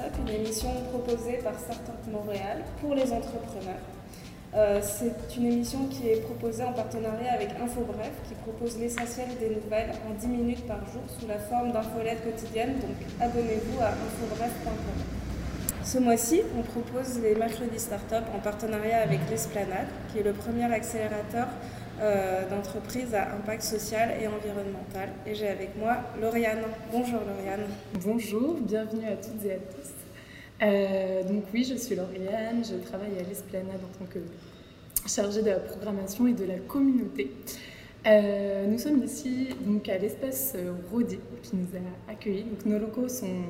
Une émission proposée par Startup Montréal pour les entrepreneurs. Euh, c'est une émission qui est proposée en partenariat avec InfoBref, qui propose l'essentiel des nouvelles en 10 minutes par jour sous la forme d'infolettes quotidiennes. Donc abonnez-vous à infobref.com. Ce mois-ci, on propose les mercredis Startup en partenariat avec l'Esplanade, qui est le premier accélérateur euh, d'entreprises à impact social et environnemental. Et j'ai avec moi Lauriane. Bonjour Lauriane. Bonjour, bienvenue à toutes et à tous. Euh, donc oui, je suis Lauriane, je travaille à l'Esplanade en tant que chargée de la programmation et de la communauté. Euh, nous sommes ici donc à l'espace Rodi qui nous a accueillis. Nos locaux sont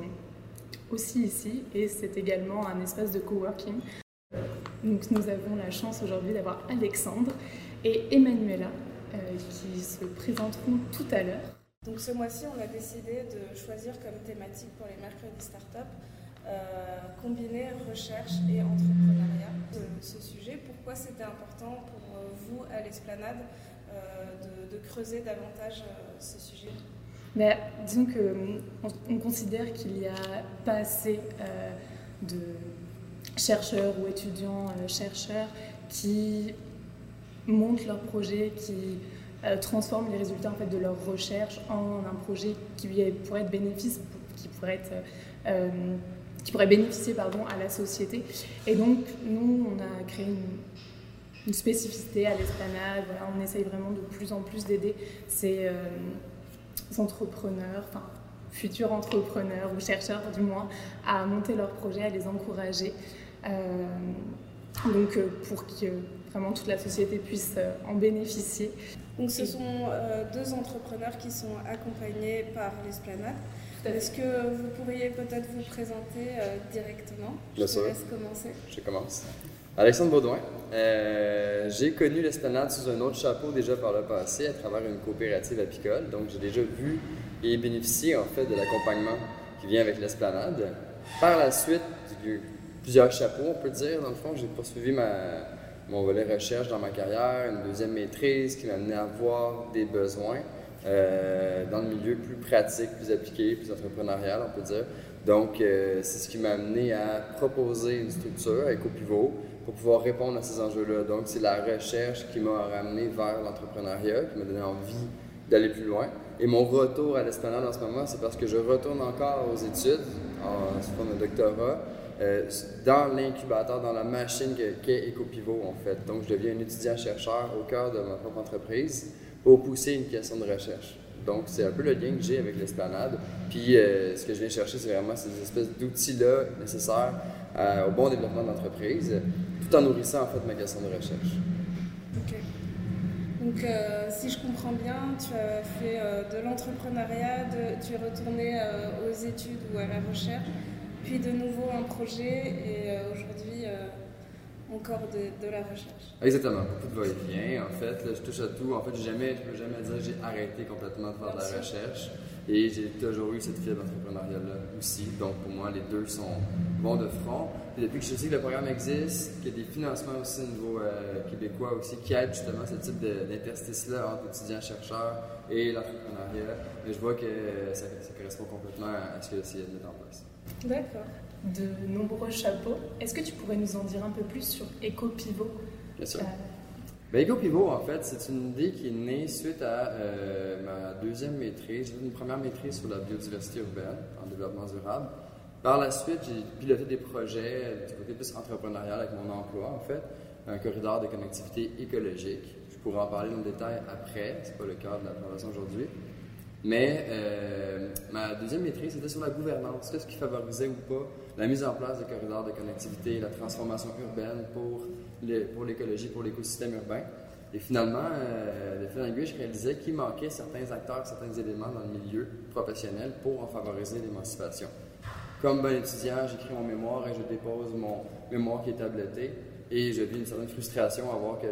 aussi ici et c'est également un espace de coworking. Donc nous avons la chance aujourd'hui d'avoir Alexandre et Emmanuela euh, qui se présenteront tout à l'heure. Donc ce mois-ci, on a décidé de choisir comme thématique pour les mercredis start-up euh, combiner recherche et entrepreneuriat. Ce, sujet, pourquoi c'était important pour euh, vous à l'esplanade de, creuser davantage ce sujet? Mais, Disons qu'on on considère qu'il n'y a pas assez de chercheurs ou étudiants chercheurs qui montent leur projet, qui euh, transforment les résultats en fait, de leur recherche en un projet qui pourrait être bénéfice, qui pourrait être euh, qui pourrait bénéficier pardon, à la société. Et donc, nous, on a créé une, spécificité à l'esplanade. On essaye vraiment de plus en plus d'aider ces, euh, entrepreneurs, enfin, futurs entrepreneurs ou chercheurs du moins, à monter leurs projets, à les encourager. donc, pour que vraiment toute la société puisse euh, en bénéficier. Donc ce sont euh, deux entrepreneurs qui sont accompagnés par l'Esplanade. Est-ce que vous pourriez peut-être vous présenter euh, directement? Je te laisse commencer. Je commence. Alexandre Baudouin. j'ai connu l'Esplanade sous un autre chapeau déjà par le passé à travers une coopérative apicole. Donc j'ai déjà vu et bénéficié en fait de l'accompagnement qui vient avec l'Esplanade. Par la suite, plusieurs chapeaux, on peut dire. Dans le fond, j'ai poursuivi ma, mon volet recherche dans ma carrière, une deuxième maîtrise qui m'a amené à avoir des besoins euh, dans le milieu plus pratique, plus appliqué, plus entrepreneurial, on peut dire. Donc, euh, c'est ce qui m'a amené à proposer une structure avec Pivot pour pouvoir répondre à ces enjeux-là. Donc, c'est la recherche qui m'a ramené vers l'entrepreneuriat, qui m'a donné envie d'aller plus loin. Et mon retour à l'esplanade en ce moment, c'est parce que je retourne encore aux études en forme de doctorat euh, dans l'incubateur, dans la machine qu'est EcoPivot, en fait. Donc, je deviens un étudiant-chercheur au cœur de ma propre entreprise pour pousser une question de recherche. Donc, c'est un peu le lien que j'ai avec l'esplanade. Puis, euh, ce que je viens chercher, c'est vraiment ces espèces d'outils-là nécessaires euh, au bon développement d'entreprise, tout en nourrissant, en fait, ma question de recherche. OK. Donc, si je comprends bien, tu as fait de l'entrepreneuriat, tu es retourné aux études ou à la recherche puis de nouveau un projet et euh, aujourd'hui euh, encore de, la recherche. Exactement, beaucoup de va-et-vient. En fait, je touche à tout. En fait, jamais, je ne peux jamais dire que j'ai arrêté complètement de faire de la recherche. Et j'ai toujours eu cette fibre entrepreneuriale-là aussi. Donc, pour moi, les deux sont bons de front. Et depuis que je sais que le programme existe, qu'il y a des financements aussi au niveau euh, québécois aussi qui aident justement ce type d'interstice-là entre étudiants-chercheurs et l'entrepreneuriat, je vois que ça, correspond complètement à ce que j'essayais de mettre en place. D'accord. De nombreux chapeaux. Est-ce que tu pourrais nous en dire un peu plus sur EcoPivot? Bien sûr. Euh, ben, EcoPivot, en fait, c'est une idée qui est née suite à euh, ma deuxième maîtrise, une première maîtrise sur la biodiversité urbaine en développement durable. Par la suite, j'ai piloté des projets du côté plus entrepreneurial avec mon emploi, en fait, un corridor de connectivité écologique. Je pourrais en parler dans le détail après, c'est pas le cas de la présentation aujourd'hui. Mais euh, ma deuxième maîtrise, c'était sur la gouvernance. Qu'est-ce qui favorisait ou pas la mise en place des corridors de connectivité, la transformation urbaine pour, l'écologie, pour l'écosystème urbain? Et finalement, euh, le fil je réalisais qu'il manquait certains acteurs, certains éléments dans le milieu professionnel pour en favoriser l'émancipation. Comme bon étudiant, j'écris mon mémoire et je dépose mon mémoire qui est tabletté. Et je vis une certaine frustration à voir que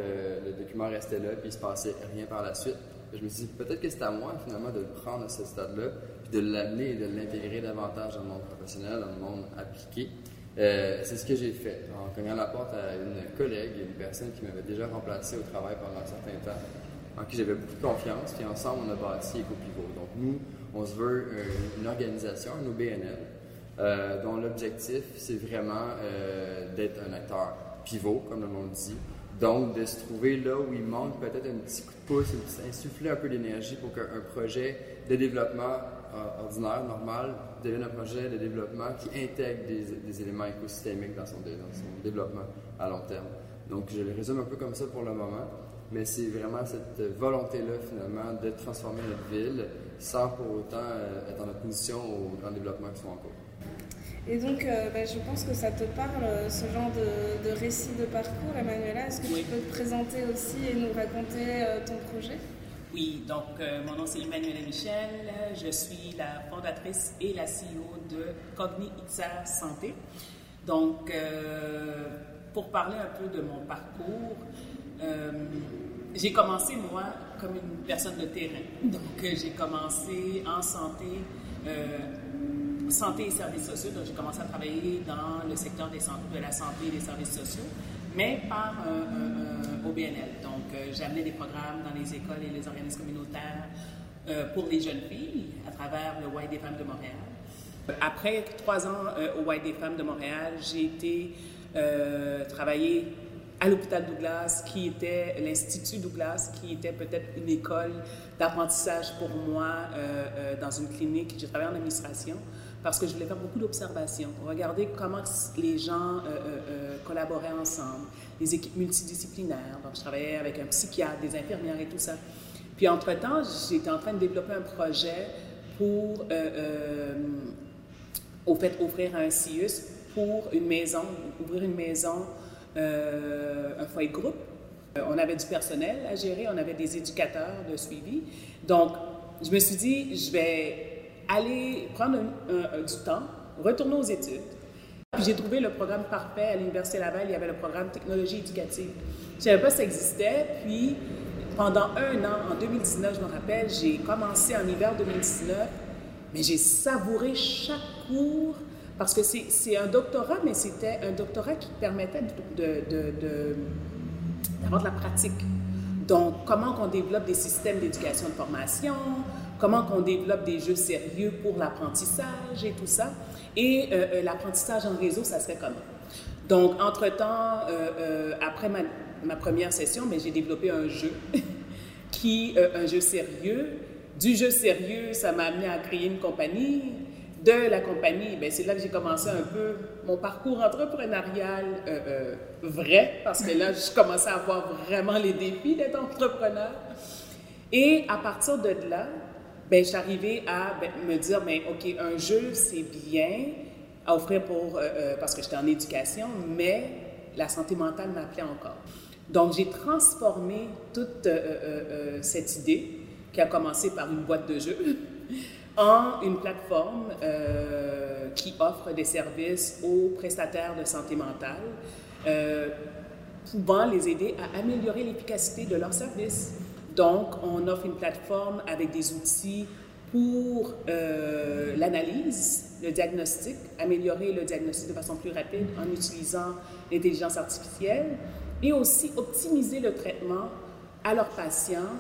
le document restait là, puis il se passait rien par la suite. Je me suis dit, peut-être que c'est à moi, finalement, de le prendre à ce stade-là, puis de l'amener et de l'intégrer davantage dans le monde professionnel, dans le monde appliqué. Euh, c'est ce que j'ai fait, en cognant la porte à une collègue, une personne qui m'avait déjà remplacé au travail pendant un certain temps, en qui j'avais beaucoup de confiance, puis ensemble, on a bâti EcoPivot. Donc, nous, on se veut une organisation, un OBNL, euh, dont l'objectif, c'est vraiment euh, d'être un acteur pivot, comme le nom le dit. Donc, de se trouver là où il manque peut-être un petit coup de pouce, insuffler un peu d'énergie pour qu'un projet de développement euh, ordinaire, normal, devienne un projet de développement qui intègre des, éléments écosystémiques dans son, développement à long terme. Donc, je le résume un peu comme ça pour le moment, mais c'est vraiment cette volonté-là, finalement, de transformer notre ville sans pour autant être en opposition au, au développement qui sont en cours. Et donc, euh, ben, je pense que ça te parle, ce genre de, récit de parcours, Emmanuela. Est-ce que tu peux te présenter aussi et nous raconter euh, ton projet? Oui, donc euh, mon nom c'est Emmanuela Michel. Je suis la fondatrice et la CEO de Cogni Itza Santé. Donc, pour parler un peu de mon parcours, j'ai commencé, moi, comme une personne de terrain. Donc, j'ai commencé en santé santé et services sociaux. Donc, j'ai commencé à travailler dans le secteur de la santé et des services sociaux, mais par un, OBNL. Donc, euh, j'amenais des programmes dans les écoles et les organismes communautaires euh, pour les jeunes filles à travers le White des femmes de Montréal. Après trois ans euh, au White des femmes de Montréal, j'ai été travailler à l'hôpital Douglas, qui était l'Institut Douglas, qui était peut-être une école d'apprentissage pour moi dans une clinique. J'ai travaillé en administration parce que je voulais faire beaucoup d'observations, regarder comment les gens euh, euh, euh, collaboraient ensemble, les équipes multidisciplinaires. Donc, je travaillais avec un psychiatre, des infirmières et tout ça. Puis, entre-temps, j'étais en train de développer un projet pour, au fait, offrir un CIUS pour une maison, ouvrir une maison, un foyer groupe. On avait du personnel à gérer, on avait des éducateurs de suivi. Donc, je me suis dit, je vais aller prendre du temps, retourner aux études. Puis j'ai trouvé le programme parfait à l'Université Laval, il y avait le programme technologie éducative. Je ne savais pas si ça existait, puis pendant un an, en 2019, je me rappelle, j'ai commencé en hiver 2019, mais j'ai savouré chaque cours parce que c'est un doctorat, mais c'était un doctorat qui permettait d'avoir de, de, de la pratique. Donc, comment on développe des systèmes d'éducation de formation, comment qu'on développe des jeux sérieux pour l'apprentissage et tout ça. Et euh, euh, l'apprentissage en réseau, ça serait comment? Donc, entre-temps, euh, après ma, première session, mais j'ai développé un jeu qui, un jeu sérieux. Du jeu sérieux, ça m'a amené à créer une compagnie. De la compagnie, ben, c'est là que j'ai commencé un peu mon parcours entrepreneurial vrai, parce que là, je commençais à voir vraiment les défis d'être entrepreneur. Et à partir de là, ben, je suis arrivée à ben, me dire, ben, OK, un jeu, c'est bien à offrir pour, euh, euh, parce que j'étais en éducation, mais la santé mentale m'appelait encore. Donc, j'ai transformé toute euh, cette idée, qui a commencé par une boîte de jeux, en une plateforme qui offre des services aux prestataires de santé mentale, pouvant les aider à améliorer l'efficacité de leurs services. Donc, on offre une plateforme avec des outils pour euh, l'analyse, le diagnostic, améliorer le diagnostic de façon plus rapide en utilisant l'intelligence artificielle et aussi optimiser le traitement à leurs patients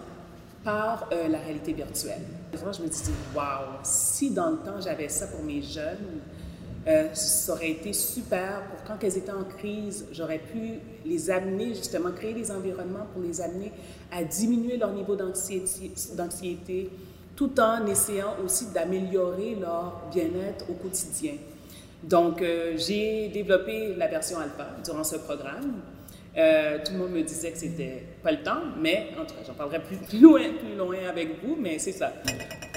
par euh, la réalité virtuelle. Je me disais, waouh, si dans le temps j'avais ça pour mes jeunes, euh, ça aurait été super pour quand elles étaient en crise, j'aurais pu les amener justement, créer des environnements pour les amener à diminuer leur niveau d'anxiété, tout en essayant aussi d'améliorer leur bien-être au quotidien. Donc, euh, j'ai développé la version alpha durant ce programme. Euh, tout le monde me disait que c'était pas le temps, mais en tout cas, j'en parlerai plus, loin, plus loin avec vous, mais c'est ça.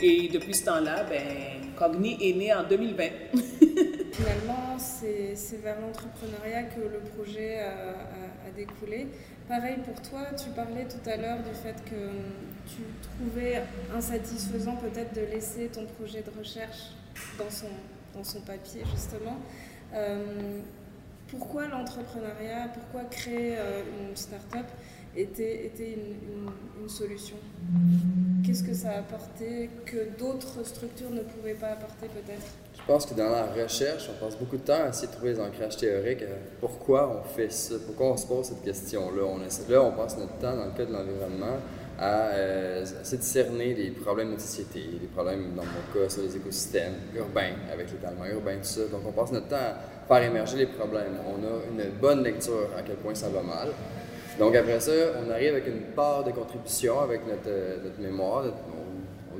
Et depuis ce temps-là, ben, Cogni est né en 2020. Finalement, c'est vers l'entrepreneuriat que le projet a, découlé. Pareil pour toi, tu parlais tout à l'heure du fait que tu trouvais insatisfaisant peut-être de laisser ton projet de recherche dans son, dans son papier, justement. Euh, pourquoi l'entrepreneuriat, pourquoi créer euh, une start-up était, était une, une solution? Qu'est-ce que ça a apporté que d'autres structures ne pouvaient pas apporter peut-être? Je pense que dans la recherche, on passe beaucoup de temps à essayer de trouver les ancrages théoriques. euh, Pourquoi on fait ça? Pourquoi on se pose cette question-là? On là, on passe notre temps, dans le cas de l'environnement, à euh, essayer de les problèmes de société, les problèmes, dans mon cas, sur les écosystèmes urbains, avec l'étalement urbain, tout ça. Donc, on passe notre temps à faire émerger les problèmes. On a une bonne lecture à quel point ça va mal. Donc, après ça, on arrive avec une part de contribution avec notre, euh, notre mémoire. notre-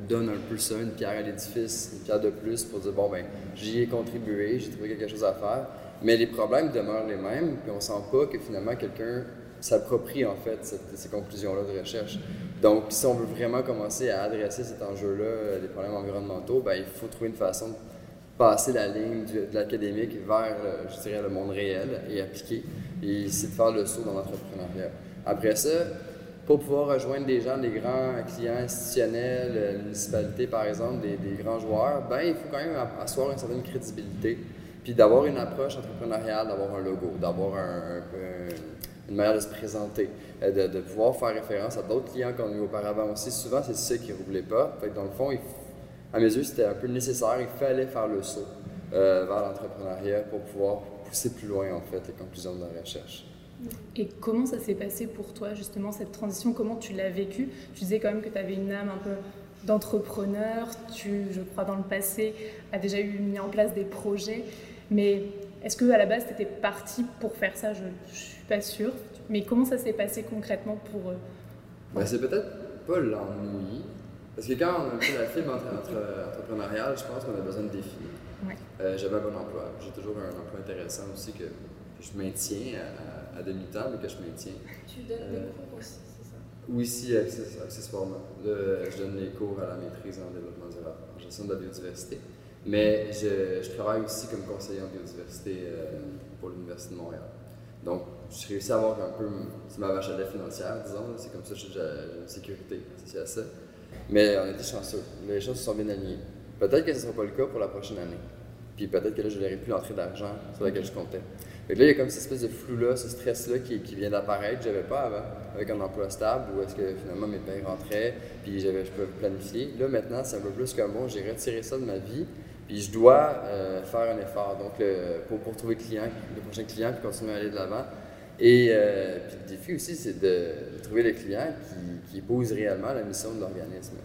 donne un peu ça, une pierre à l'édifice, une pierre de plus pour dire bon, ben, j'y ai contribué, j'ai trouvé quelque chose à faire. Mais les problèmes demeurent les mêmes, puis on sent pas que finalement quelqu'un s'approprie en fait ces conclusions-là de recherche. Donc, si on veut vraiment commencer à adresser cet enjeu-là, euh, les problèmes environnementaux, ben, il faut trouver une façon de passer la ligne de l'académique vers, euh, je dirais, le monde réel et appliqué. Et c'est de faire le saut dans l'entrepreneuriat. Après ça, pour pouvoir rejoindre des gens, des grands clients institutionnels, euh, la municipalité par exemple, des, grands joueurs, ben, il faut quand même asseoir une certaine crédibilité. Puis d'avoir une approche entrepreneuriale, d'avoir un logo, d'avoir un- un- une manière de se présenter, euh, de, pouvoir faire référence à d'autres clients qu'on a eu auparavant aussi. Souvent, c'est ça qui roule les pas. Fait que dans le fond, à mes yeux, c'était un peu nécessaire. Il fallait faire le saut euh, vers l'entrepreneuriat pour pouvoir pousser plus loin, en fait, les conclusions de la recherche. Et comment ça s'est passé pour toi, justement, cette transition? Comment tu l'as vécue Tu disais quand même que tu avais une âme un peu d'entrepreneur. Tu, je crois, dans le passé, as déjà eu mis en place des projets. Mais est-ce que à la base, tu étais parti pour faire ça? Je ne suis pas sûre. Mais comment ça s'est passé concrètement pour eux Ben, c'est peut-être pas l'ennui. Parce que quand on a fait la fibre entre, entre- entrepreneuriale, je pense qu'on a besoin de défis. Ouais. Euh, J'avais un bon emploi. J'ai toujours un emploi intéressant aussi que je maintiens à, à- à demi-temps, mais que je maintiens. Tu donnes Euh, des cours aussi, c'est ça? Oui, access- accessoirement. Je donne les cours à la maîtrise en développement durable, en gestion de la biodiversité. Mais je, je travaille aussi comme conseiller en biodiversité euh, pour l'Université de Montréal. Donc, j'ai réussi à avoir un peu, ma vache à lait financière, disons. C'est comme ça que j'ai une sécurité associée à ça. Mais on a été chanceux. Les choses se sont bien alignées. Peut-être que ce ne sera pas le cas pour la prochaine année. Puis peut-être que là, je n'aurai plus l'entrée d'argent sur laquelle je comptais. Fait que là, il y a comme cette espèce de flou-là, ce stress-là qui, vient d'apparaître. Je n'avais pas avant, avec un emploi stable, où est-ce que finalement mes payes rentraient, puis j'avais, je pouvais planifier. Là, maintenant, c'est un peu plus comme bon, j'ai retiré ça de ma vie, puis je dois euh, faire un effort. Donc, pour, trouver le client, prochain client, puis continuer à aller de l'avant. Et euh, puis le défi aussi, c'est de, trouver le client qui, qui épouse réellement la mission de l'organisme.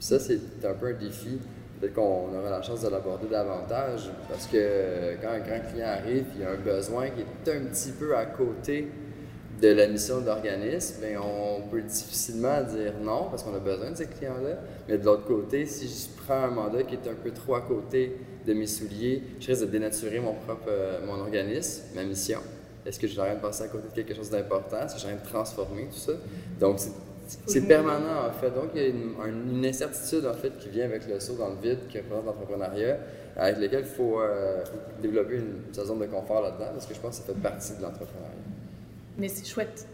Ça, c'est un peu un défi. Peut-être qu'on aura la chance de l'aborder davantage parce que quand un grand client arrive, il y a un besoin qui est un petit peu à côté de la mission de l'organisme, on peut difficilement dire non parce qu'on a besoin de ces clients-là. Mais de l'autre côté, si je prends un mandat qui est un peu trop à côté de mes souliers, je risque de dénaturer mon propre euh, mon organisme, ma mission. Est-ce que train de passer à côté de quelque chose d'important? Est-ce que train de transformer tout ça? Donc, c'est c'est permanent en fait. Donc il y a une, un- une incertitude en fait qui vient avec le saut dans le vide qui représente l'entrepreneuriat, avec lequel il faut, euh, développer une, sa zone de confort là-dedans parce que je pense que ça fait partie de l'entrepreneuriat. Mais c'est chouette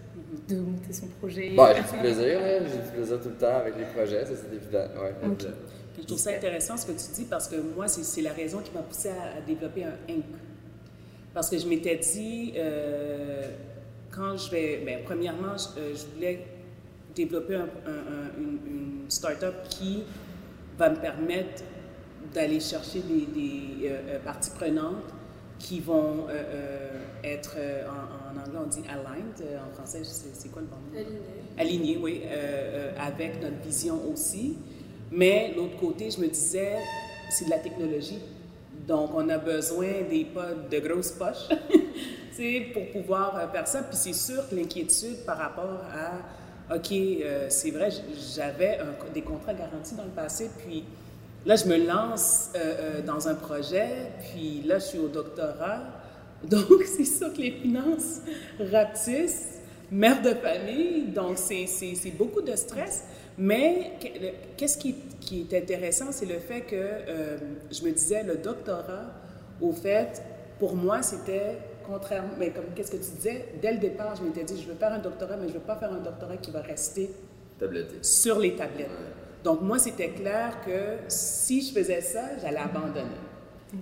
de monter son projet. Bon, j'ai du plaisir, là. j'ai du plaisir tout le temps avec les projets, ça c'est évident. Ouais, Ok. évident. Je trouve ça intéressant ce que tu dis parce que moi, c'est c'est la raison qui m'a poussé à, à développer un Inc. Parce que je m'étais dit, euh, quand je vais. Ben, premièrement, je, euh, je voulais développer un- un- un- une, une start-up qui va me permettre d'aller chercher des, des, euh, euh, parties prenantes qui vont euh, être, en, en anglais on dit aligned, en français c'est quoi le bon mot? Aligné, oui, euh, euh, avec notre vision aussi. Mais l'autre côté, je me disais, c'est de la technologie. Donc, on a besoin des de grosses poches pour pouvoir faire ça. Puis c'est sûr que l'inquiétude par rapport à, OK, euh, c'est vrai, j'avais des contrats garantis dans le passé, puis là, je me lance euh, euh, dans un projet, puis là, je suis au doctorat. Donc, c'est sûr que les finances rapetissent, mère de famille, donc c'est- beaucoup de stress. Mais qu'est-ce qui, est intéressant, c'est le fait que je me disais, le doctorat, au fait, pour moi, c'était contrairement, mais comme qu'est-ce que tu disais, dès le départ, je m'étais dit, je veux faire un doctorat, mais je veux pas faire un doctorat qui va rester Tabletté. sur les tablettes. Donc, moi, c'était clair que si je faisais ça, j'allais abandonner.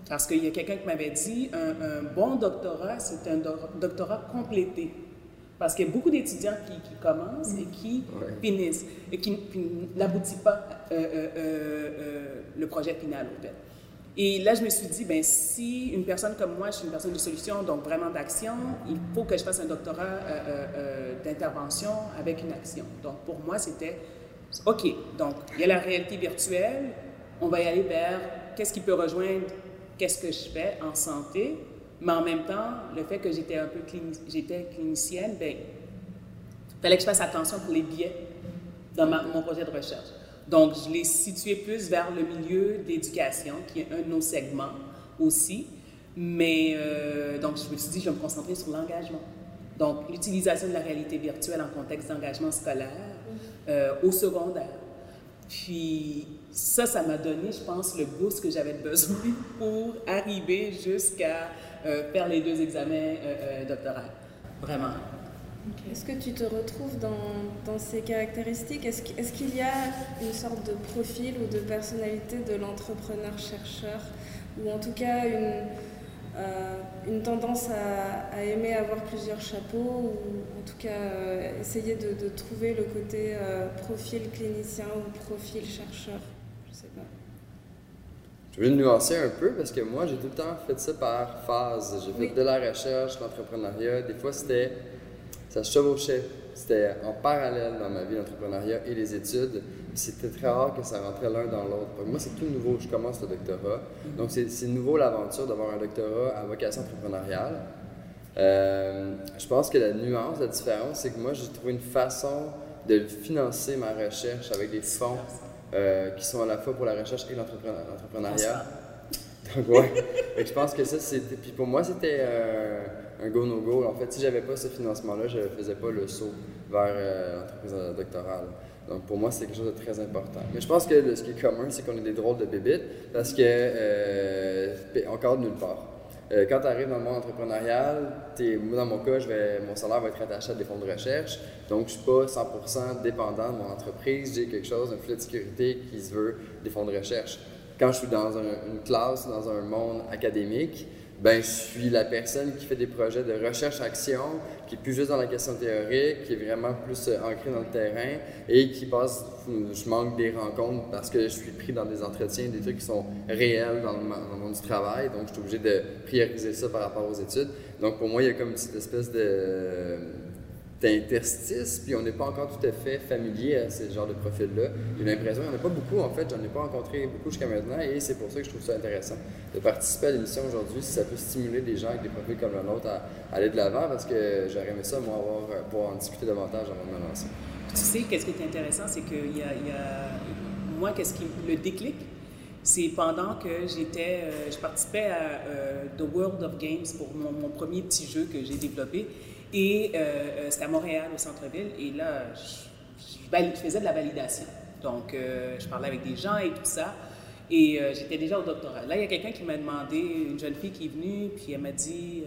Parce qu'il y a quelqu'un qui m'avait dit, un, un bon doctorat, c'est un do- doctorat complété. Parce qu'il y a beaucoup d'étudiants qui, qui commencent et qui Ouais. finissent et qui, n'aboutissent pas euh, euh, euh, euh, le projet final, au fait. Et là, je me suis dit, ben, si une personne comme moi, je suis une personne de solution, donc vraiment d'action, il faut que je fasse un doctorat euh, euh, euh, d'intervention avec une action. Donc, pour moi, c'était, OK, donc, il y a la réalité virtuelle, on va y aller vers qu'est-ce qui peut rejoindre qu'est-ce que je fais en santé, mais en même temps, le fait que j'étais un peu clinicienne, ben, fallait que je fasse attention pour les biais dans mon projet de recherche. Donc, je l'ai situé plus vers le milieu d'éducation, qui est un de nos segments aussi. Mais, euh, donc, je me suis dit, je vais me concentrer sur l'engagement. Donc, l'utilisation de la réalité virtuelle en contexte d'engagement scolaire euh, au secondaire. Puis, ça, ça m'a donné, je pense, le boost que j'avais besoin pour arriver jusqu'à euh, faire les deux examens doctoraux. Vraiment. Est-ce que tu te retrouves dans, ces caractéristiques? Est-ce qu'il y a une sorte de profil ou de personnalité de l'entrepreneur-chercheur? Ou en tout cas une, euh, tendance à, aimer avoir plusieurs chapeaux? Ou en tout cas euh, essayer de, trouver le côté euh, profil clinicien ou profil chercheur? Je sais pas. Je vais nuancer un peu parce que moi, j'ai tout le temps fait ça par phase. J'ai fait de la recherche, l'entrepreneuriat. Des fois, c'était ça se chevauchait. C'était en parallèle dans ma vie, l'entrepreneuriat et les études. C'était très rare que ça rentrait l'un dans l'autre. Moi, c'est tout nouveau. Je commence le doctorat. Donc, c'est nouveau l'aventure d'avoir un doctorat à vocation entrepreneuriale. Euh, je pense que la nuance, la différence, c'est que moi, j'ai trouvé une façon de financer ma recherche avec des fonds euh, qui sont à la fois pour la recherche et l'entrepreneuriat. Donc, ouais. je pense que ça, c'était. Puis pour moi, c'était. Euh, un go-no-go. En fait, si j'avais pas ce financement-là, je ne faisais pas le saut vers euh, l'entreprise doctorale. Donc pour moi, c'est quelque chose de très important. Mais je pense que ce qui est commun, c'est qu'on est des drôles de bébites parce que euh, encore nulle part. Euh, quand tu arrives dans le monde entrepreneurial, moi dans mon cas, mon salaire va être attaché à des fonds de recherche. Donc je ne suis pas 100% dépendant de mon entreprise. J'ai quelque chose, un filet de sécurité qui se veut des fonds de recherche. Quand je suis dans une classe, dans un monde académique, ben, je suis la personne qui fait des projets de recherche-action, qui est plus juste dans la question théorique, qui est vraiment plus euh, ancré dans le terrain et qui passe, je manque des rencontres parce que je suis pris dans des entretiens, des trucs qui sont réels dans le, monde du travail, donc je suis obligé de prioriser ça par rapport aux études. Donc pour moi, il y a comme une petite espèce de d'interstice, puis on n'est pas encore tout à fait familier à ce genre de profil-là. J'ai l'impression qu'il n'y en a pas beaucoup, en fait, j'en ai pas rencontré beaucoup jusqu'à maintenant, et c'est pour ça que je trouve ça intéressant de participer à l'émission aujourd'hui, si ça peut stimuler des gens avec des profils comme le nôtre à, aller de l'avant, parce que j'aurais aimé ça, moi, avoir, pouvoir en discuter davantage avant de me lancer. Tu sais, qu'est-ce qui est intéressant, c'est que y y a... moi, qu'est-ce qui le déclic, c'est pendant que j'étais, euh, je participais à euh, The World of Games pour mon premier petit jeu que j'ai développé. Et euh, euh, c'était à Montréal, au centre-ville. Et là, je, faisais de la validation. Donc, euh, je parlais avec des gens et tout ça. Et j'étais déjà au doctorat. Là, il y a quelqu'un qui m'a demandé, une jeune fille qui est venue, puis elle m'a dit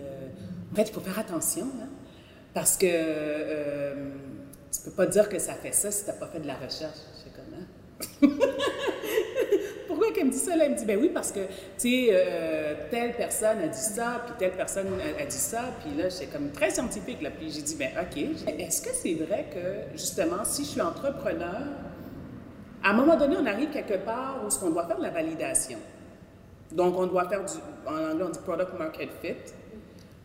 En fait, il faut faire attention, hein, parce que tu peux pas dire que ça fait ça si tu n'as pas fait de la recherche. Je sais comment. pourquoi qu'elle me dit ça? Là, elle me dit, ben oui, parce que, tu sais, euh, telle personne a dit ça, puis telle personne a, dit ça, puis là, c'est comme très scientifique, là. Puis j'ai dit, ben OK, est-ce que c'est vrai que, justement, si je suis entrepreneur, à un moment donné, on arrive quelque part où on doit faire de la validation. Donc, on doit faire du, en anglais, on dit product market fit.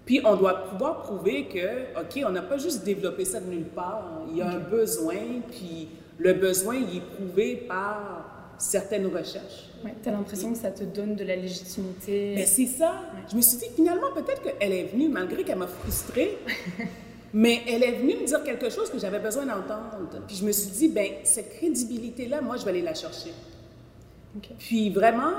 Puis, on doit pouvoir prouver que, OK, on n'a pas juste développé ça de nulle part. Il y a un besoin, puis le besoin, il est prouvé par certaines recherches. Ouais, tu as l'impression que ça te donne de la légitimité. Mais c'est ça. Je me suis dit, finalement, peut-être qu'elle est venue, malgré qu'elle m'a frustrée, mais elle est venue me dire quelque chose que j'avais besoin d'entendre. Puis je me suis dit, ben cette crédibilité-là, moi, je vais aller la chercher. Puis vraiment,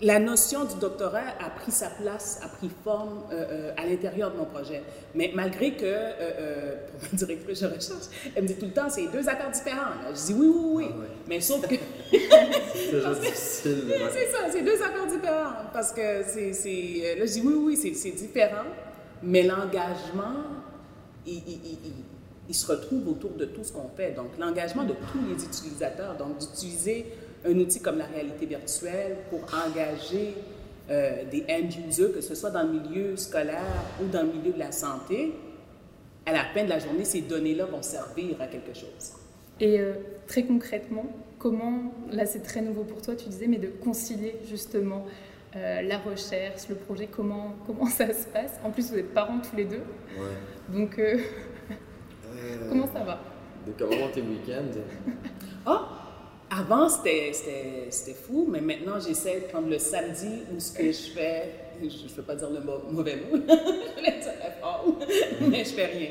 la notion du doctorat a pris sa place, a pris forme euh, euh, à l'intérieur de mon projet. Mais malgré que, euh, pour ma directrice de recherche, elle me dit tout le temps, c'est deux accords différents. Je dis oui, oui, oui. Ah Mais sauf que... c'est difficile. C'est ça, c'est deux accords différents. Parce que c'est... Là, je dis oui, oui, c'est différent. Mais l'engagement, il, il, il, il se retrouve autour de tout ce qu'on fait. Donc, l'engagement de tous les utilisateurs, donc d'utiliser un outil comme la réalité virtuelle pour engager euh, des end users, que ce soit dans le milieu scolaire ou dans le milieu de la santé, à la fin de la journée, ces données-là vont servir à quelque chose. Et euh, très concrètement, comment, là c'est très nouveau pour toi, tu disais, mais de concilier justement euh, la recherche, le projet, comment, comment ça se passe? En plus, vous êtes parents tous les deux. Ouais. Donc, euh, comment ça va? De comment tes week-ends Oh! Avant, c'était fou, mais maintenant, j'essaie de prendre le samedi où ce que je fais, je ne veux pas dire le mauvais mot, je vais dire fort, mais je fais rien.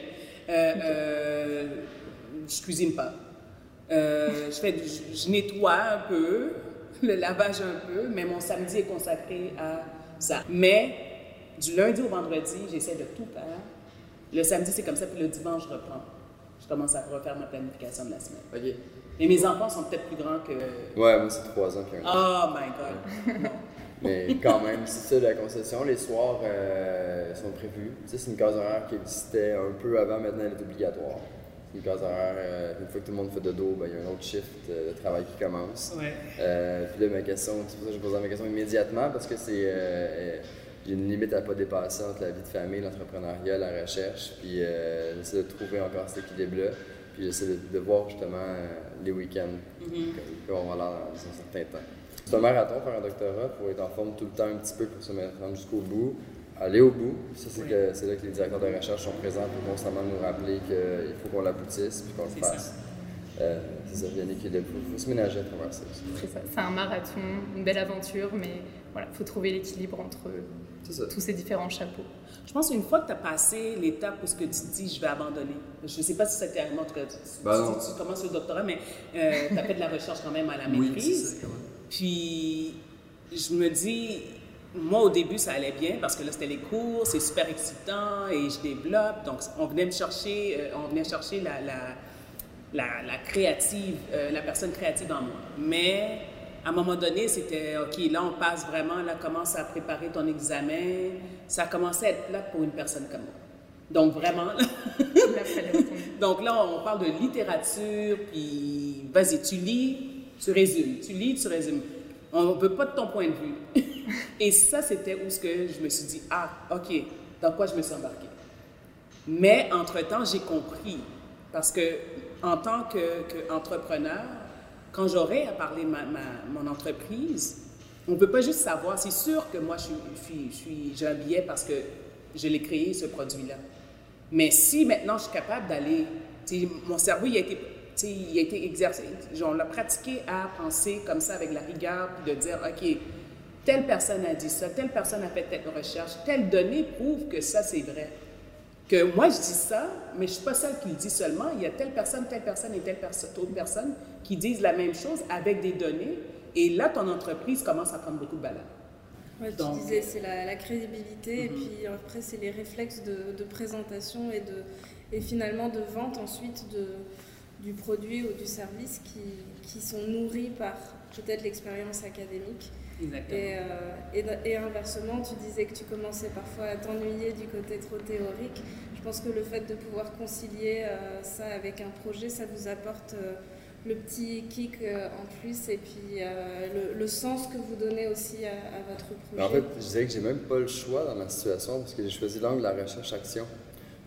Euh, euh, je cuisine pas. Euh, je, fais, je, je, nettoie un peu, le lavage un peu, mais mon samedi est consacré à ça. Mais du lundi au vendredi, j'essaie de tout faire. Le samedi, c'est comme ça, puis le dimanche, je reprends. Je commence à refaire ma planification de la semaine. OK. Et mes enfants sont peut-être plus grands que. Ouais, moi, c'est trois ans. Puis un Oh my God! Mais quand même, c'est ça la concession. Les soirs euh, sont prévus. Tu sais, c'est une case horaire qui existait un peu avant, maintenant elle est obligatoire. C'est une case horaire, euh, une fois que tout le monde fait de dos, ben, il y a un autre shift de travail qui commence. Ouais. Euh, puis là, ma question, c'est pour ça que je pose ma question immédiatement, parce que c'est. euh, j'ai une limite à pas dépasser entre la vie de famille, l'entrepreneuriat, la recherche, puis euh, j'essaie de trouver encore cet équilibre-là. Puis j'essaie de, de voir justement euh, les week-ends, qu'on va là dans un certain temps. C'est un marathon, faire un doctorat, pour être en forme tout le temps un petit peu pour se mettre jusqu'au bout, aller au bout. Ça, c'est Oui. là que les directeurs de recherche sont présents pour constamment nous rappeler qu'il faut qu'on l'aboutisse puis qu'on le ça. Euh, c'est ça, il y a un équilibre. Il faut, se ménager à travers ça aussi. C'est ça, c'est un marathon, une belle aventure, mais voilà, il faut trouver l'équilibre entre ça. tous ces différents chapeaux. Je pense qu'une fois que tu as passé l'étape où ce que tu te dis, je vais abandonner. Je ne sais pas si c'était en tout cas, tu, Ben tu- non. tu commences le doctorat, mais tu as fait de la recherche quand même à la Oui, maîtrise. ça, même. Puis je me dis, moi au début ça allait bien parce que là c'était les cours, c'est super excitant et je développe. Donc on venait me chercher, euh, on venait chercher la, la, la, créative, euh, la personne créative en moi. Mais à un moment donné, c'était OK, là on passe vraiment, là commence à préparer ton examen. Ça commençait à être plat pour une personne comme moi. Donc vraiment, là, Là, donc là, on parle de littérature, puis vas-y, tu lis, tu résumes, tu lis, tu résumes. On ne veut pas de ton point de vue. Et ça, c'était où ce que je me suis dit, ah, OK, dans quoi je me suis embarquée. Mais entre-temps, j'ai compris, parce que en tant qu'entrepreneur, quand j'aurai à parler ma, mon entreprise, on ne peut pas juste savoir, c'est sûr que moi, je suis, je suis, j'ai un billet parce que je l'ai créé, ce produit-là. Mais si maintenant je suis capable d'aller, mon cerveau il a été, il a été exercé, on l'a pratiqué à penser comme ça avec la rigueur, puis de dire, OK, telle personne a dit ça, telle personne a fait telle recherche, telle donnée prouve que ça c'est vrai. Que moi je dis ça, mais je suis pas celle qui le dit seulement, il y a telle personne, telle personne et telle personne, autre personne qui disent la même chose avec des données, et là ton entreprise commence à prendre beaucoup de valeur. Ouais, tu Donc- disais, c'est la, la crédibilité, et Mhm. puis après, c'est les réflexes de, de présentation et, de, et finalement de vente ensuite de, du produit ou du service qui, qui sont nourris par peut-être l'expérience académique. Exactement. Et, euh, et, et inversement, tu disais que tu commençais parfois à t'ennuyer du côté trop théorique. Je pense que le fait de pouvoir concilier euh, ça avec un projet, ça vous apporte euh, le petit kick euh, en plus et puis euh, le, le sens que vous donnez aussi à, à votre projet. Mais en fait, je dirais que j'ai même pas le choix dans ma situation parce que j'ai choisi l'angle de la recherche-action.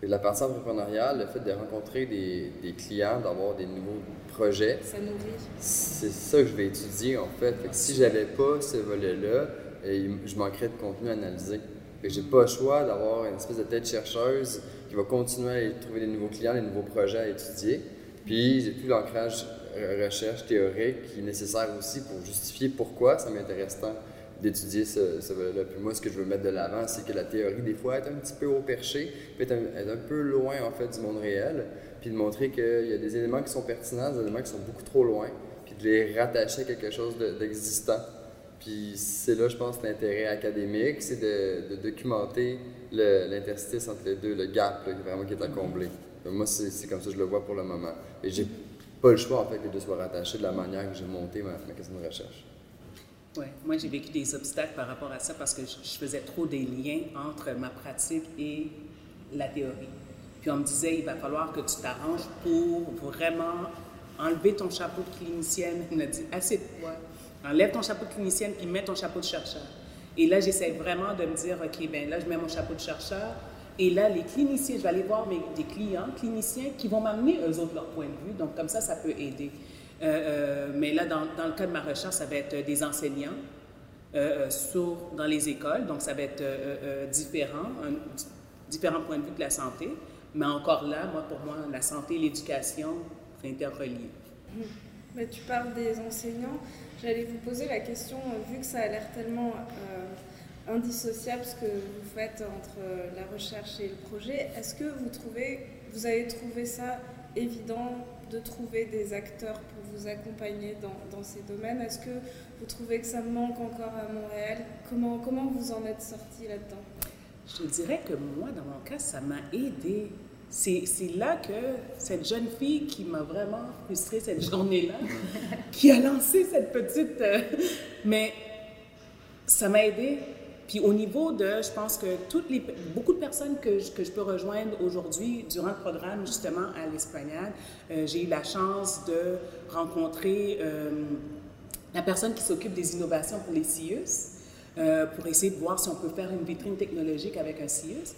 La partie entrepreneuriale, le fait de rencontrer des, des clients, d'avoir des nouveaux projets, ça nourrit. c'est ça que je vais étudier en fait. Fait que si j'avais pas ce volet-là, eh, je manquerais de contenu à analyser. Fait que j'ai pas le choix d'avoir une espèce de tête chercheuse qui va continuer à aller trouver des nouveaux clients, des nouveaux projets à étudier. Puis j'ai plus l'ancrage euh, recherche théorique qui est nécessaire aussi pour justifier pourquoi ça m'intéresse tant d'étudier ce, ce volet-là. Puis moi, ce que je veux mettre de l'avant, c'est que la théorie, des fois, est un petit peu au perché, peut être un, peu loin, en fait, du monde réel, puis de montrer qu'il y a des éléments qui sont pertinents, des éléments qui sont beaucoup trop loin, puis de les rattacher à quelque chose de- d'existant. Puis c'est là, je pense, l'intérêt académique, c'est de, de documenter l'interstice entre les deux, le gap, vraiment qui est à combler. Moi, c'est comme ça que je le vois pour le moment. Et j'ai pas le choix, en fait, que les deux soient rattachés de la manière que j'ai monté ma, ma question de recherche. Ouais, moi, j'ai vécu des obstacles par rapport à ça parce que je, faisais trop des liens entre ma pratique et la théorie. Puis on me disait, il va falloir que tu t'arranges pour vraiment enlever ton chapeau de clinicienne. Il m'a dit, assez de toi. Enlève ton chapeau de clinicienne puis mets ton chapeau de chercheur. Et là, j'essaie vraiment de me dire, OK, ben là, je mets mon chapeau de chercheur, Et là, les cliniciens, je vais aller voir mes, des clients cliniciens qui vont m'amener eux autres leur point de vue. Donc, comme ça, ça peut aider. Euh, euh, mais là, dans, le cas de ma recherche, ça va être des enseignants euh, dans les écoles. Donc, ça va être différent, un, différents points de vue de la santé. Mais encore là, moi, pour moi, la santé et l'éducation, c'est interrelié. Mais tu parles des enseignants. J'allais vous poser la question, vu que ça a l'air tellement indissociable ce que vous faites entre la recherche et le projet, est-ce que vous trouvez, vous avez trouvé ça évident de trouver des acteurs pour vous accompagner dans, dans ces domaines. Est-ce que vous trouvez que ça manque encore à Montréal? Comment, comment vous en êtes sorti là-dedans? Je dirais que moi, dans mon cas, ça m'a aidé. C'est là que cette jeune fille qui m'a vraiment frustrée cette journée-là, qui a lancé cette petite... Euh, mais ça m'a aidé puis au niveau de, je pense que beaucoup de personnes que je, que je peux rejoindre aujourd'hui durant le programme, justement, à l'Esplanade, euh, j'ai eu la chance de rencontrer euh, la personne qui s'occupe des innovations pour les CIUS, euh, pour essayer de voir si on peut faire une vitrine technologique avec un CIUS.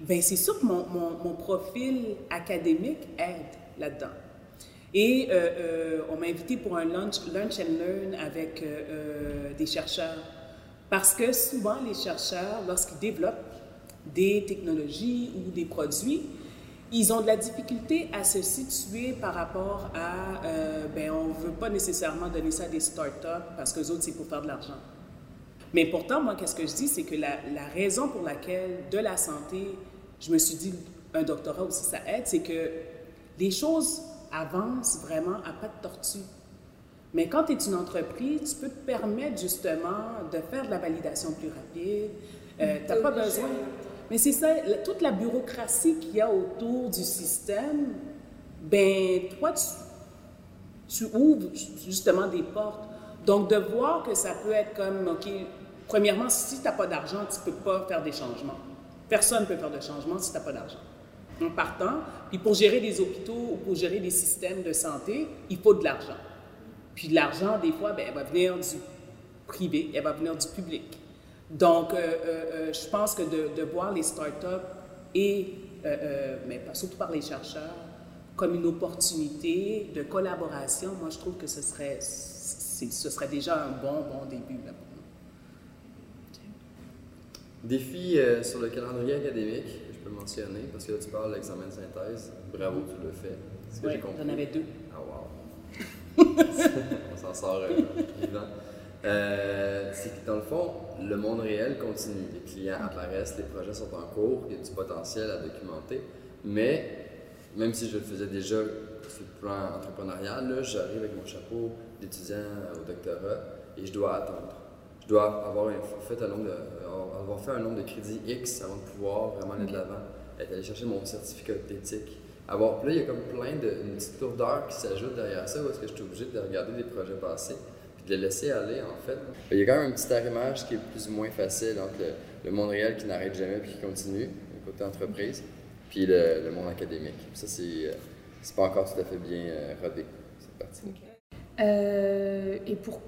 Bien, c'est sûr que mon, mon, mon, profil académique aide là-dedans. Et on m'a invité pour un lunch, lunch and learn avec des chercheurs parce que souvent, les chercheurs, lorsqu'ils développent des technologies ou des produits, ils ont de la difficulté à se situer par rapport à, euh, ben, on ne veut pas nécessairement donner ça à des startups parce que les autres, c'est pour faire de l'argent. Mais pourtant, moi, qu'est-ce que je dis, c'est que la, la, raison pour laquelle de la santé, je me suis dit, un doctorat aussi, ça aide, c'est que les choses avancent vraiment à pas de tortue. Mais quand tu es une entreprise, tu peux te permettre justement de faire de la validation plus rapide. Euh, tu n'as pas besoin. Mais c'est ça, toute la bureaucratie qu'il y a autour du système, ben toi, tu, tu, ouvres justement des portes. Donc, de voir que ça peut être comme, OK, premièrement, si tu n'as pas d'argent, tu ne peux pas faire des changements. Personne ne peut faire de changements si tu n'as pas d'argent. En partant, puis pour gérer des hôpitaux ou pour gérer des systèmes de santé, il faut de l'argent. Puis l'argent, des fois, ben, elle va venir du privé, elle va venir du public. Donc, euh, euh, euh, je pense que de, de voir les startups et, mais surtout par les chercheurs, comme une opportunité de collaboration, moi, je trouve que ce serait, ce serait déjà un bon, bon début là, pour nous. Défi sur le calendrier académique, je peux mentionner, parce que là, tu parles de l'examen de synthèse. Bravo, tu le fais. Oui, j'en avais deux. On s'en sort euh, vivant. Euh, c'est que dans le fond, le monde réel continue. Les clients apparaissent, les projets sont en cours, il y a du potentiel à documenter. Mais même si je le faisais déjà sur le plan entrepreneurial, j'arrive avec mon chapeau d'étudiant au doctorat et je dois attendre. Je dois avoir, fait un nombre de, avoir fait un nombre de crédits X avant de pouvoir vraiment aller de l'avant, aller chercher mon certificat d'éthique avoir. Puis là, il y a comme plein de une petite tour d'heure qui s'ajoute derrière ça, où est-ce que je suis obligé de regarder des projets passés, puis de les laisser aller, en fait. Il y a quand même un petit arrimage qui est plus ou moins facile entre le, monde réel qui n'arrête jamais puis qui continue, le côté entreprise, puis le, monde académique. ça, c'est, euh, c'est pas encore tout à fait bien euh, rodé, cette partie. Euh, et pour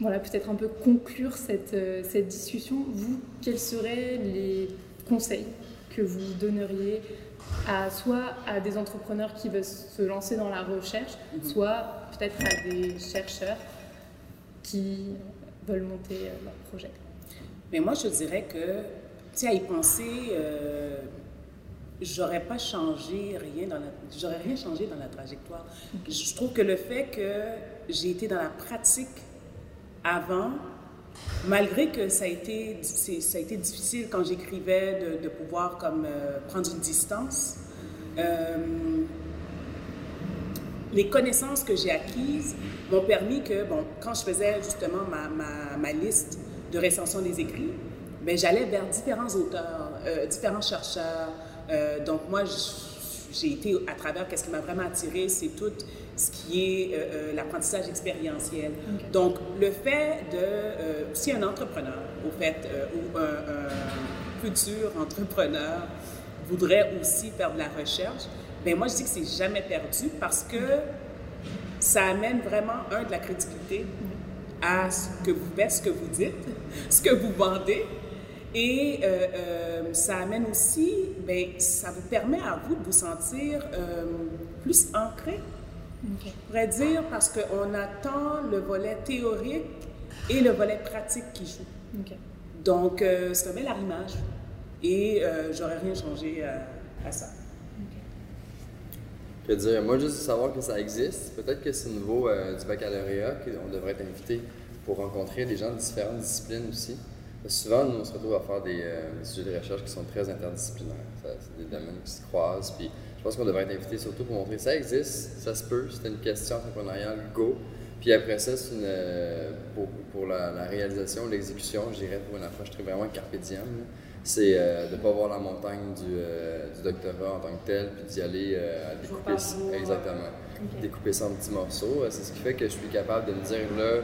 voilà, peut-être un peu conclure cette, cette discussion, vous, quels seraient les conseils que vous donneriez à, soit à des entrepreneurs qui veulent se lancer dans la recherche, mhm. soit peut-être à des chercheurs qui veulent monter euh, leur projet. Mais moi, je dirais que, tu à y penser, euh, j'aurais pas changé rien dans la, j'aurais rien changé dans la trajectoire. Je trouve que le fait que j'ai été dans la pratique avant, malgré que ça a été, ça a été difficile quand j'écrivais de, pouvoir comme, euh, prendre une distance, euh, les connaissances que j'ai acquises m'ont permis que, bon, quand je faisais justement ma, ma, ma liste de recension des écrits, ben, j'allais vers différents auteurs, euh, différents chercheurs. donc moi, j'ai été à travers, qu'est-ce qui m'a vraiment attiré, c'est tout ce qui est euh, euh, l'apprentissage expérientiel. Donc, le fait de, euh, si un entrepreneur, au fait, ou un, futur entrepreneur voudrait aussi faire de la recherche, ben moi, je dis que c'est jamais perdu parce que ça amène vraiment, un, de la crédibilité à ce que vous faites, ce que vous dites, ce que vous vendez, Et ça amène aussi, ben, ça vous permet à vous de vous sentir plus ancré, je pourrais dire, parce qu'on attend le volet théorique et le volet pratique qui joue. Donc, c'est un bel arrimage. Et j'aurais rien changé à, ça. Que dire, moi, juste savoir que ça existe, peut-être que c'est au niveau du baccalauréat qu'on devrait être invité pour rencontrer des gens de différentes disciplines aussi. Souvent, nous, on se retrouve à faire des, euh, sujets de recherche qui sont très interdisciplinaires. C'est des domaines qui se croisent. Puis je pense qu'on devrait être invité surtout pour montrer que ça existe, ça se peut, c'est une question entrepreneuriale, go. Puis après ça, c'est une, euh, pour, pour la, réalisation, l'exécution, j'irais pour une approche très vraiment carpe C'est euh, de ne pas voir la montagne du, du, doctorat en tant que tel, puis d'y aller à découper, exactement, découper ça en petits morceaux. C'est ce qui fait que je suis capable de me dire là,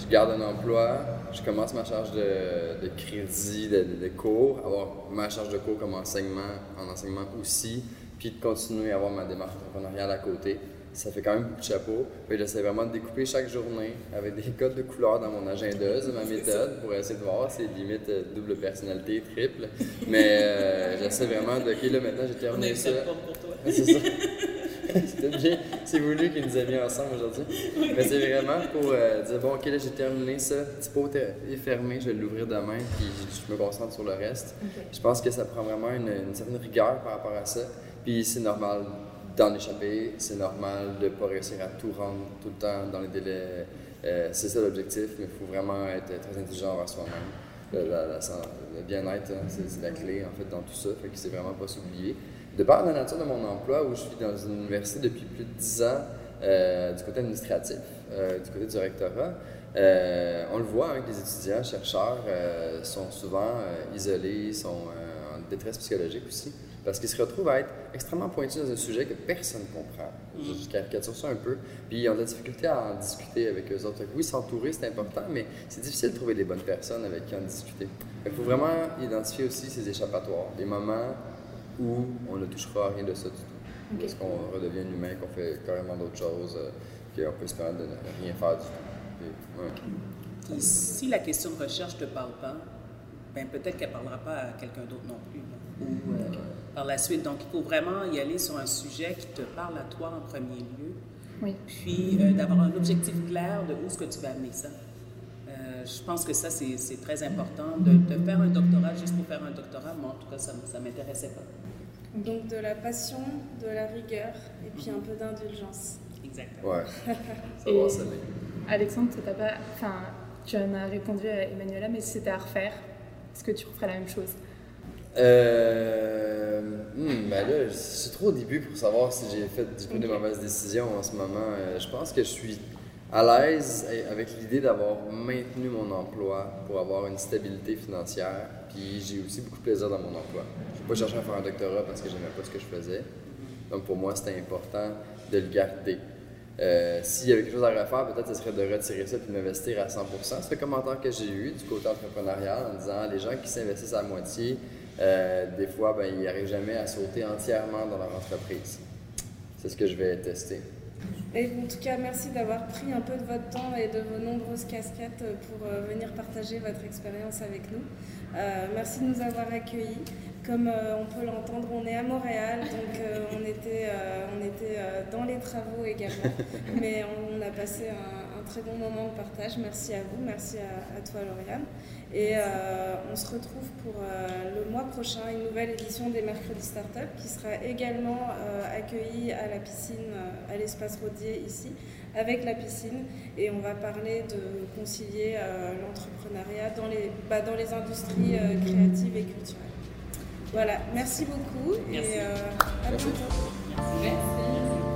je garde un emploi, je commence ma charge de, crédit, de, cours, avoir ma charge de cours comme enseignement, en enseignement aussi, puis de continuer à avoir ma démarche entrepreneuriale à côté. Ça fait quand même beaucoup de chapeau. J'essaie vraiment de découper chaque journée avec des codes de couleurs dans mon agenda, ma méthode pour essayer de voir c'est limite euh, double personnalité, triple. Mais euh, j'essaie vraiment de, ok là maintenant j'ai terminé ça. C'est ça. C'était bien. C'est voulu qu'il nous ait mis ensemble aujourd'hui. Mais c'est vraiment pour euh, dire bon, ok, là j'ai terminé ça. Petit pot est fermé, je vais l'ouvrir demain, puis je me concentre sur le reste. Je pense que ça prend vraiment une, certaine rigueur par rapport à ça. Puis c'est normal d'en échapper, c'est normal de ne pas réussir à tout rendre tout le temps dans les délais. Euh, c'est ça l'objectif, mais il faut vraiment être très intelligent envers soi-même. Le, bien-être, hein, c'est la clé en fait dans tout ça, fait que c'est vraiment pas s'oublier de par la nature de mon emploi, où je suis dans une université depuis plus de 10 ans, euh, du côté administratif, euh, du côté du rectorat, euh, on le voit, hein, que les étudiants, chercheurs sont souvent isolés, sont en détresse psychologique aussi, parce qu'ils se retrouvent à être extrêmement pointus dans un sujet que personne ne comprend. Mm. Je caricature ça un peu, puis ils ont de la difficulté à en discuter avec eux autres. Oui, s'entourer, c'est important, mais c'est difficile de trouver des bonnes personnes avec qui en discuter. Il faut vraiment identifier aussi ces échappatoires, des moments où on ne touchera à rien de ça du tout. Parce qu'on redevient humain, qu'on fait carrément d'autres choses, euh, qu'on peut se permettre de ne rien faire du tout. si la question de recherche ne te parle pas, ben peut-être qu'elle ne parlera pas à quelqu'un d'autre non plus. Ou euh, par la suite. Donc, il faut vraiment y aller sur un sujet qui te parle à toi en premier lieu. Oui. Puis euh, d'avoir un objectif clair de où est-ce que tu vas amener ça. je pense que ça, c'est très important. De, de, faire un doctorat juste pour faire un doctorat, moi, en tout cas, ça ne m'intéressait pas. Donc de la passion, de la rigueur et puis un peu d'indulgence. Exactement. Ouais. Ça va, ça Alexandre, pas, enfin, tu en as répondu à Emmanuela, mais si c'était à refaire, est-ce que tu referais la même chose? Euh, hmm, ben là, c'est trop au début pour savoir si j'ai fait du coup de mauvaises décisions en ce moment. Euh, je pense que je suis à l'aise avec l'idée d'avoir maintenu mon emploi pour avoir une stabilité financière. Puis j'ai aussi beaucoup de plaisir dans mon emploi. Je n'ai pas cherché à faire un doctorat parce que j'aimais pas ce que je faisais. Donc pour moi, c'était important de le garder. Euh, S'il y avait quelque chose à refaire, peut-être ce serait de retirer ça et de m'investir à 100%. C'est le commentaire que j'ai eu du côté entrepreneurial en disant les gens qui s'investissent à moitié, euh, des fois, ben, ils n'arrivent jamais à sauter entièrement dans leur entreprise. C'est ce que je vais tester. Et en tout cas, merci d'avoir pris un peu de votre temps et de vos nombreuses casquettes pour euh, venir partager votre expérience avec nous. Euh, merci de nous avoir accueillis. Comme euh, on peut l'entendre, on est à Montréal, donc on était, on était dans les travaux également. Mais on, a passé un, très bon moment de partage. Merci à vous, merci à, à toi Lauriane. Et euh, on se retrouve pour euh, le mois prochain une nouvelle édition des Mercredis Startup qui sera également euh, accueillie à la piscine, à l'espace Rodier ici, avec la piscine. Et on va parler de concilier l'entrepreneuriat dans les, bah, dans les industries créatives et culturelles. Voilà, merci beaucoup et à bientôt. Merci.